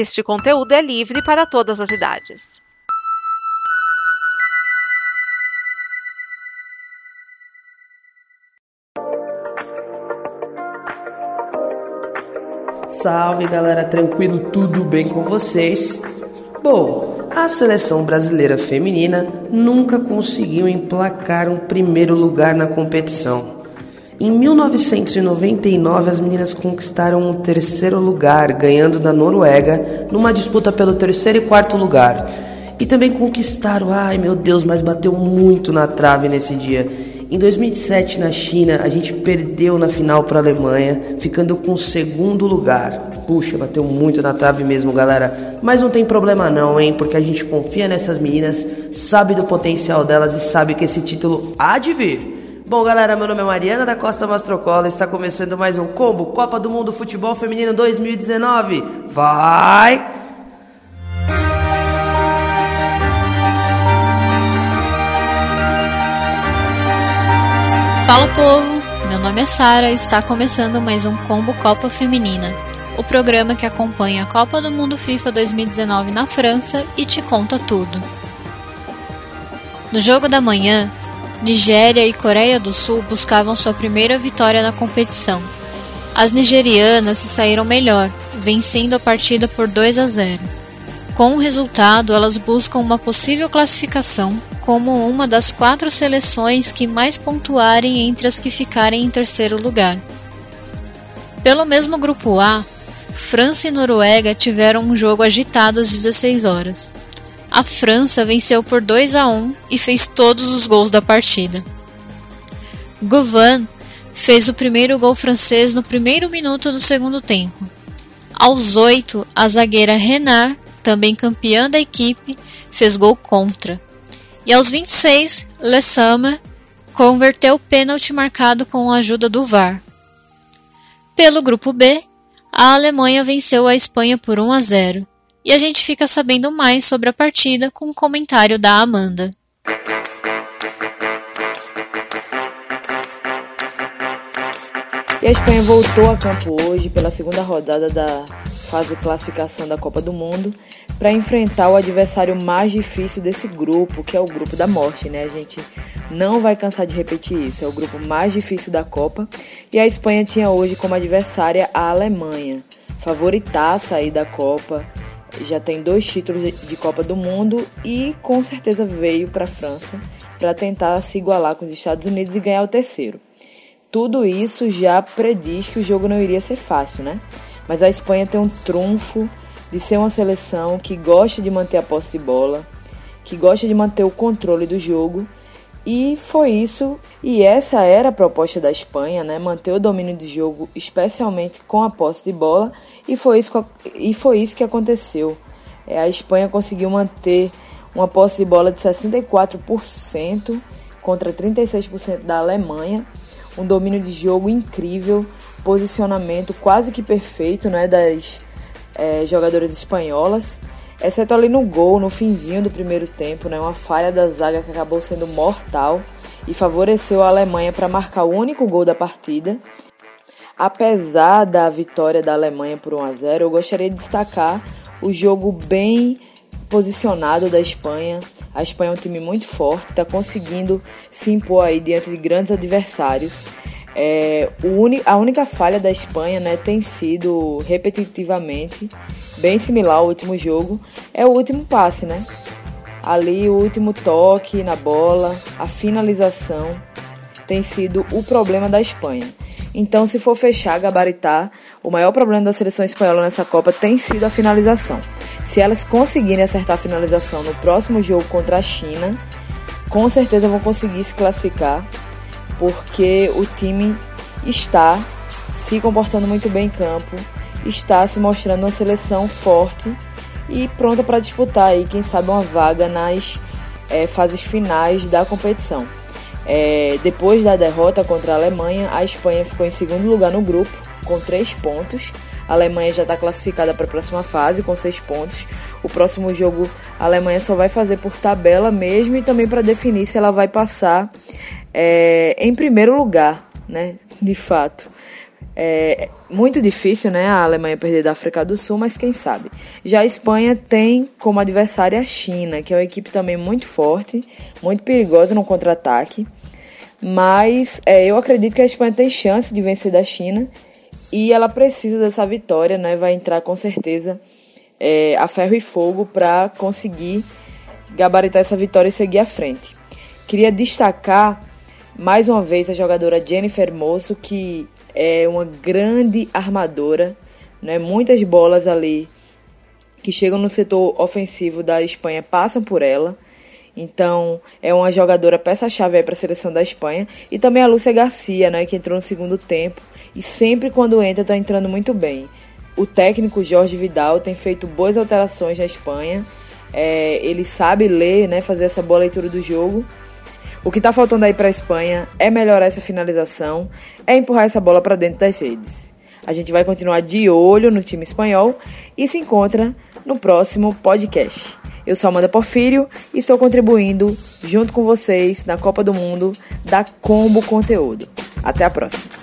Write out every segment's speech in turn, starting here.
Este conteúdo é livre para todas as idades. Salve galera, tranquilo? Tudo bem com vocês? Bom, a seleção brasileira feminina nunca conseguiu emplacar um primeiro lugar na competição. Em 1999, as meninas conquistaram o terceiro lugar, ganhando da Noruega numa disputa pelo terceiro e quarto lugar. E também conquistaram, ai meu Deus, mas bateu muito na trave nesse dia. Em 2007, na China, a gente perdeu na final para a Alemanha, ficando com o segundo lugar. Puxa, bateu muito na trave mesmo, galera. Mas não tem problema não, hein? Porque a gente confia nessas meninas, sabe do potencial delas e sabe que esse título há de vir. Bom, galera, meu nome é Mariana da Costa Mastrocola. Está começando mais um combo Copa do Mundo Futebol Feminino 2019. Vai! Fala povo, meu nome é Sara e está começando mais um Combo Copa Feminina, o programa que acompanha a Copa do Mundo FIFA 2019 na França e te conta tudo. No jogo da manhã, Nigéria e Coreia do Sul buscavam sua primeira vitória na competição. As nigerianas se saíram melhor, vencendo a partida por 2 a 0. Com o resultado, elas buscam uma possível classificação como uma das quatro seleções que mais pontuarem entre as que ficarem em terceiro lugar. Pelo mesmo grupo A, França e Noruega tiveram um jogo agitado às 16 horas a França venceu por 2 a 1 e fez todos os gols da partida. Govan fez o primeiro gol francês no primeiro minuto do segundo tempo. Aos 8, a zagueira Renard, também campeã da equipe, fez gol contra. E aos 26, Le Sommer converteu o pênalti marcado com a ajuda do VAR. Pelo grupo B, a Alemanha venceu a Espanha por 1 a 0 e a gente fica sabendo mais sobre a partida com um comentário da Amanda. E a Espanha voltou a campo hoje pela segunda rodada da fase classificação da Copa do Mundo para enfrentar o adversário mais difícil desse grupo, que é o grupo da morte, né? A gente não vai cansar de repetir isso. É o grupo mais difícil da Copa e a Espanha tinha hoje como adversária a Alemanha, favoritaça aí da Copa já tem dois títulos de Copa do Mundo e com certeza veio para a França para tentar se igualar com os Estados Unidos e ganhar o terceiro. Tudo isso já prediz que o jogo não iria ser fácil, né? Mas a Espanha tem um trunfo de ser uma seleção que gosta de manter a posse de bola, que gosta de manter o controle do jogo e foi isso, e essa era a proposta da Espanha, né? Manter o domínio de jogo, especialmente com a posse de bola, e foi isso, e foi isso que aconteceu. É, a Espanha conseguiu manter uma posse de bola de 64% contra 36% da Alemanha, um domínio de jogo incrível, posicionamento quase que perfeito né, das é, jogadoras espanholas exceto ali no gol, no finzinho do primeiro tempo, né, uma falha da zaga que acabou sendo mortal e favoreceu a Alemanha para marcar o único gol da partida. Apesar da vitória da Alemanha por 1 a 0, eu gostaria de destacar o jogo bem posicionado da Espanha. A Espanha é um time muito forte, está conseguindo se impor aí diante de grandes adversários. É, a única falha da Espanha né, tem sido repetitivamente bem similar ao último jogo, é o último passe, né? Ali o último toque na bola, a finalização tem sido o problema da Espanha. Então, se for fechar, gabaritar, o maior problema da seleção espanhola nessa Copa tem sido a finalização. Se elas conseguirem acertar a finalização no próximo jogo contra a China, com certeza vão conseguir se classificar, porque o time está se comportando muito bem em campo, está se mostrando uma seleção forte e pronta para disputar aí, quem sabe, uma vaga nas é, fases finais da competição. É, depois da derrota contra a Alemanha, a Espanha ficou em segundo lugar no grupo, com três pontos. A Alemanha já está classificada para a próxima fase com seis pontos. O próximo jogo a Alemanha só vai fazer por tabela mesmo e também para definir se ela vai passar é, em primeiro lugar, né? De fato. É muito difícil, né, a Alemanha perder da África do Sul, mas quem sabe. Já a Espanha tem como adversária a China, que é uma equipe também muito forte, muito perigosa no contra-ataque. Mas é, eu acredito que a Espanha tem chance de vencer da China e ela precisa dessa vitória, né? Vai entrar com certeza é, a ferro e fogo para conseguir gabaritar essa vitória e seguir à frente. Queria destacar mais uma vez a jogadora Jennifer Moço, que é uma grande armadora, né? Muitas bolas ali que chegam no setor ofensivo da Espanha passam por ela. Então, é uma jogadora peça-chave para a seleção da Espanha. E também a Lúcia Garcia, né, que entrou no segundo tempo e sempre quando entra está entrando muito bem. O técnico Jorge Vidal tem feito boas alterações na Espanha. É, ele sabe ler, né, fazer essa boa leitura do jogo o que está faltando aí para a Espanha é melhorar essa finalização, é empurrar essa bola para dentro das redes. A gente vai continuar de olho no time espanhol e se encontra no próximo podcast. Eu sou Amanda Porfírio e estou contribuindo junto com vocês na Copa do Mundo da Combo Conteúdo. Até a próxima.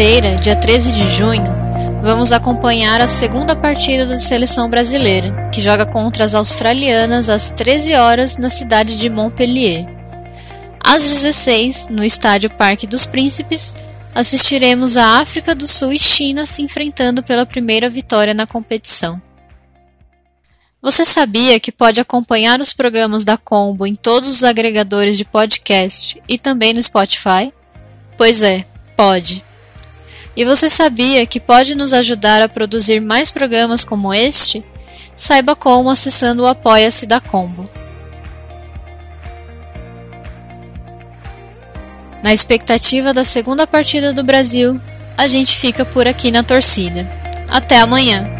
Quinta-feira, dia 13 de junho, vamos acompanhar a segunda partida da seleção brasileira, que joga contra as australianas às 13 horas na cidade de Montpellier. Às 16, no estádio Parque dos Príncipes, assistiremos a África do Sul e China se enfrentando pela primeira vitória na competição. Você sabia que pode acompanhar os programas da Combo em todos os agregadores de podcast e também no Spotify? Pois é, pode. E você sabia que pode nos ajudar a produzir mais programas como este? Saiba como acessando o Apoia-se da Combo. Na expectativa da segunda partida do Brasil, a gente fica por aqui na torcida. Até amanhã!